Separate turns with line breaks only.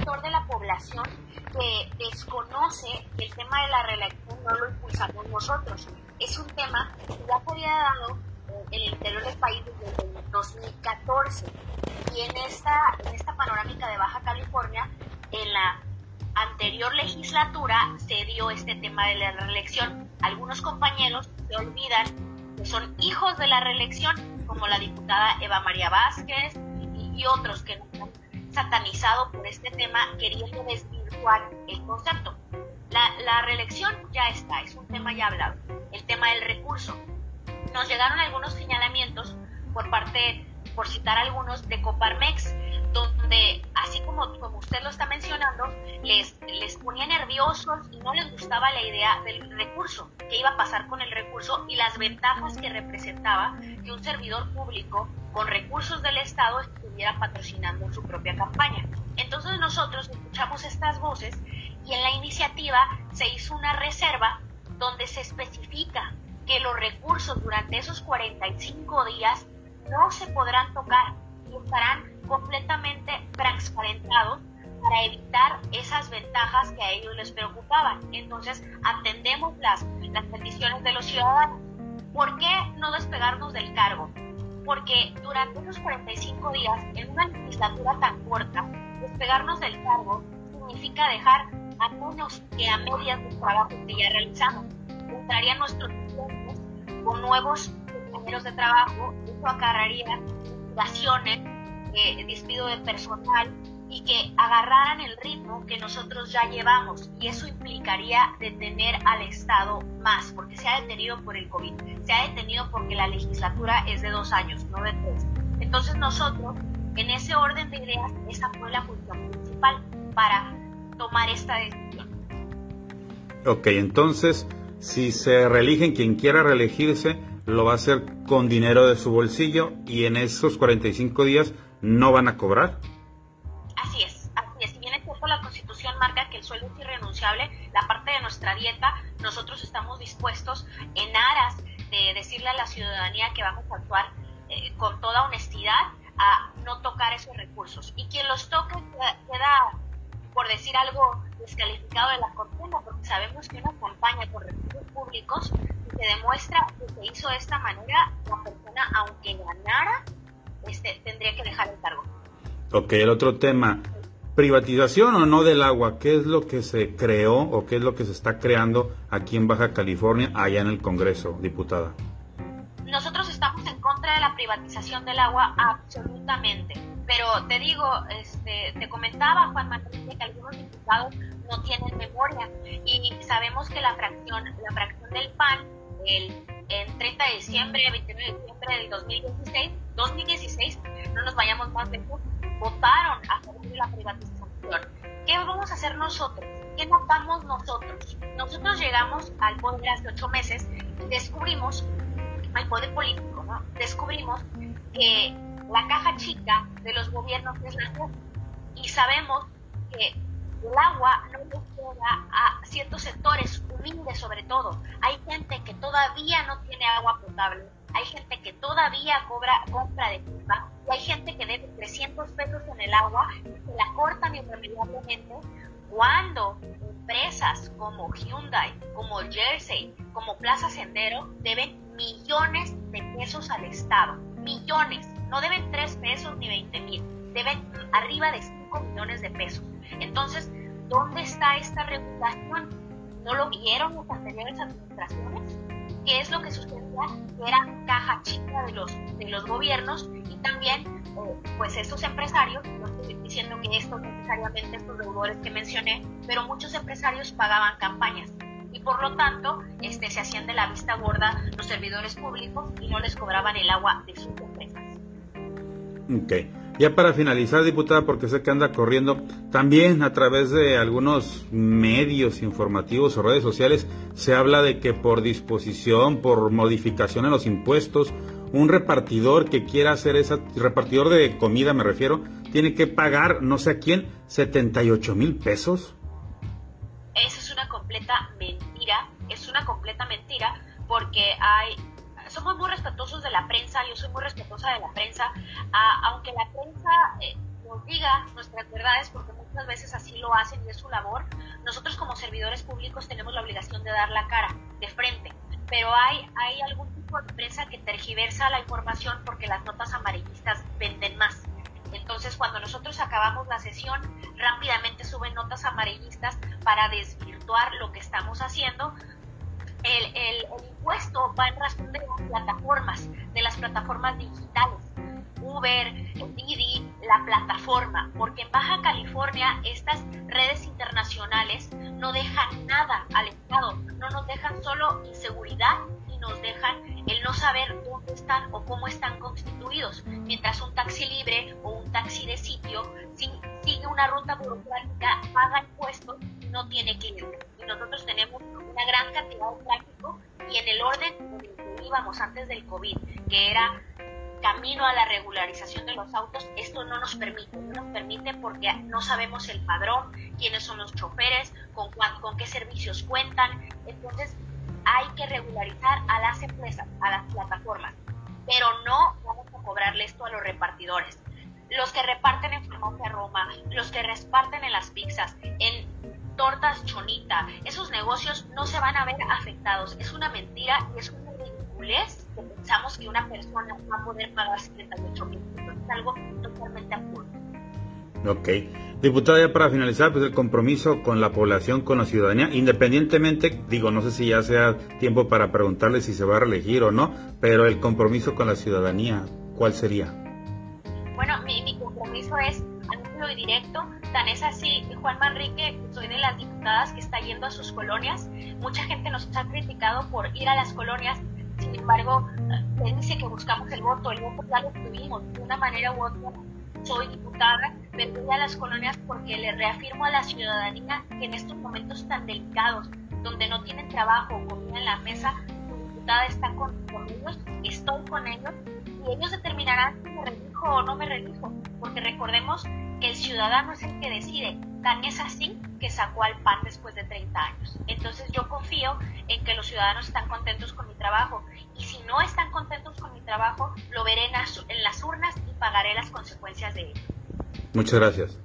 sector de la población que desconoce que el tema de la reelección no lo impulsamos nosotros. Es un tema que ya se había dado en el interior del país desde el 2014 y en esta, en esta panorámica de Baja California, en la anterior legislatura se dio este tema de la reelección. Algunos compañeros se olvidan que son hijos de la reelección, como la diputada Eva María Vázquez y, otros que han satanizado por este tema queriendo desvirtuar el concepto. La, la reelección ya está, es un tema ya hablado. El tema del recurso. Nos llegaron algunos señalamientos por parte por citar algunos, de Coparmex, donde, así como, como usted lo está mencionando, les, les ponía nerviosos y no les gustaba la idea del recurso, qué iba a pasar con el recurso y las ventajas que representaba que un servidor público con recursos del Estado estuviera patrocinando su propia campaña. Entonces nosotros escuchamos estas voces y en la iniciativa se hizo una reserva donde se especifica que los recursos durante esos 45 días no se podrán tocar estarán completamente transparentados para evitar esas ventajas que a ellos les preocupaban. Entonces, atendemos las, las peticiones de los ciudadanos. ¿Por qué no despegarnos del cargo? Porque durante esos 45 días, en una legislatura tan corta, despegarnos del cargo significa dejar a menos que a medias del trabajo que ya realizamos. Entrarían nuestros tiempos con nuevos compañeros de trabajo, eso acarraría investigaciones, eh, despido de personal y que agarraran el ritmo que nosotros ya llevamos y eso implicaría detener al Estado más, porque se ha detenido por el COVID, se ha detenido porque la legislatura es de dos años, no de tres. Entonces nosotros, en ese orden de ideas, esa fue la función principal para tomar esta decisión.
Ok, entonces, si se reeligen quien quiera reelegirse, lo va a hacer con dinero de su bolsillo y en esos 45 días no van a cobrar.
Así es, así es. Si bien cierto, la Constitución marca que el sueldo es irrenunciable, la parte de nuestra dieta, nosotros estamos dispuestos en aras de decirle a la ciudadanía que vamos a actuar eh, con toda honestidad a no tocar esos recursos. Y quien los toque queda, por decir algo, descalificado de la cortina, porque sabemos que una campaña con recursos públicos se demuestra que se hizo de esta manera, la persona, aunque ganara, este, tendría que dejar el cargo.
Ok, el otro tema, privatización o no del agua, ¿qué es lo que se creó o qué es lo que se está creando aquí en Baja California, allá en el Congreso, diputada?
Nosotros estamos en contra de la privatización del agua absolutamente, pero te digo, este, te comentaba Juan Manuel que algunos diputados no tienen memoria y sabemos que la fracción, la fracción del PAN el, 30 de diciembre, 29 de diciembre del 2016, 2016, no nos vayamos más lejos, votaron a favor de la privatización. ¿Qué vamos a hacer nosotros? ¿Qué notamos nosotros? Nosotros llegamos al poder hace ocho meses y descubrimos, al poder político, ¿no? descubrimos que la caja chica de los gobiernos es la y sabemos que el agua no le llega a ciertos sectores humildes sobre todo. Hay gente que todavía no tiene agua potable, hay gente que todavía cobra compra de pipa y hay gente que debe 300 pesos en el agua y se la cortan irremediablemente cuando empresas como Hyundai, como Jersey, como Plaza Sendero deben millones de pesos al Estado. Millones. No deben 3 pesos ni 20 mil. Deben arriba de 5 millones de pesos. Entonces, ¿dónde está esta regulación? ¿No lo vieron las anteriores administraciones? ¿Qué es lo que sucedía? Era caja chica de los, de los gobiernos y también, eh, pues estos empresarios, no estoy diciendo que estos necesariamente estos deudores que mencioné, pero muchos empresarios pagaban campañas y por lo tanto este, se hacían de la vista gorda los servidores públicos y no les cobraban el agua de sus empresas.
Okay. Ya para finalizar, diputada, porque sé que anda corriendo, también a través de algunos medios informativos o redes sociales se habla de que por disposición, por modificación en los impuestos, un repartidor que quiera hacer esa, repartidor de comida me refiero, tiene que pagar no sé a quién 78 mil pesos.
Esa es una completa mentira, es una completa mentira porque hay somos muy respetuosos de la prensa, yo soy muy respetuosa de la prensa, diga nuestras verdades, porque muchas veces así lo hacen y es su labor, nosotros como servidores públicos tenemos la obligación de dar la cara de frente. Pero hay, hay algún tipo de prensa que tergiversa la información porque las notas amarillistas venden más. Entonces, cuando nosotros acabamos la sesión, rápidamente suben notas amarillistas para desvirtuar lo que estamos haciendo. El, el, el impuesto va en razón de las plataformas, de las plataformas digitales. Uber, Didi, la plataforma, porque en Baja California estas redes internacionales no dejan nada al Estado, no nos dejan solo inseguridad y nos dejan el no saber dónde están o cómo están constituidos, mientras un taxi libre o un taxi de sitio sigue una ruta burocrática, paga impuestos y no tiene clientes. Y nosotros tenemos una gran cantidad de tráfico y en el orden que íbamos antes del COVID, que era camino a la regularización de los autos, esto no nos permite, no nos permite porque no sabemos el padrón, quiénes son los choferes, con, con qué servicios cuentan, entonces hay que regularizar a las empresas, a las plataformas, pero no vamos a cobrarle esto a los repartidores. Los que reparten en Farmacia Roma, los que reparten en las pizzas, en tortas chonita, esos negocios no se van a ver afectados. Es una mentira y es una ridiculez que pensamos que una persona va a poder pagar 78 mil Es algo totalmente absurdo.
Ok. Diputada, ya para finalizar, pues el compromiso con la población, con la ciudadanía, independientemente, digo, no sé si ya sea tiempo para preguntarle si se va a reelegir o no, pero el compromiso con la ciudadanía, ¿cuál sería?
Bueno, mi, mi compromiso es anuncio y directo, tan es así, Juan Manrique, soy de las diputadas que está yendo a sus colonias, mucha gente nos ha criticado por ir a las colonias, sin embargo, él dice que buscamos el voto, el voto ya lo tuvimos, de una manera u otra, soy diputada, voy a las colonias porque le reafirmo a la ciudadanía que en estos momentos tan delicados, donde no tienen trabajo o comida en la mesa, su diputada está con, ellos, estoy con ellos y ellos determinarán si me relijo o no me relijo, porque recordemos que el ciudadano es el que decide, tan es así que sacó al PAN después de 30 años. Entonces yo confío en que los ciudadanos están contentos con mi trabajo trabajo, lo veré en las, en las urnas y pagaré las consecuencias de ello.
Muchas gracias.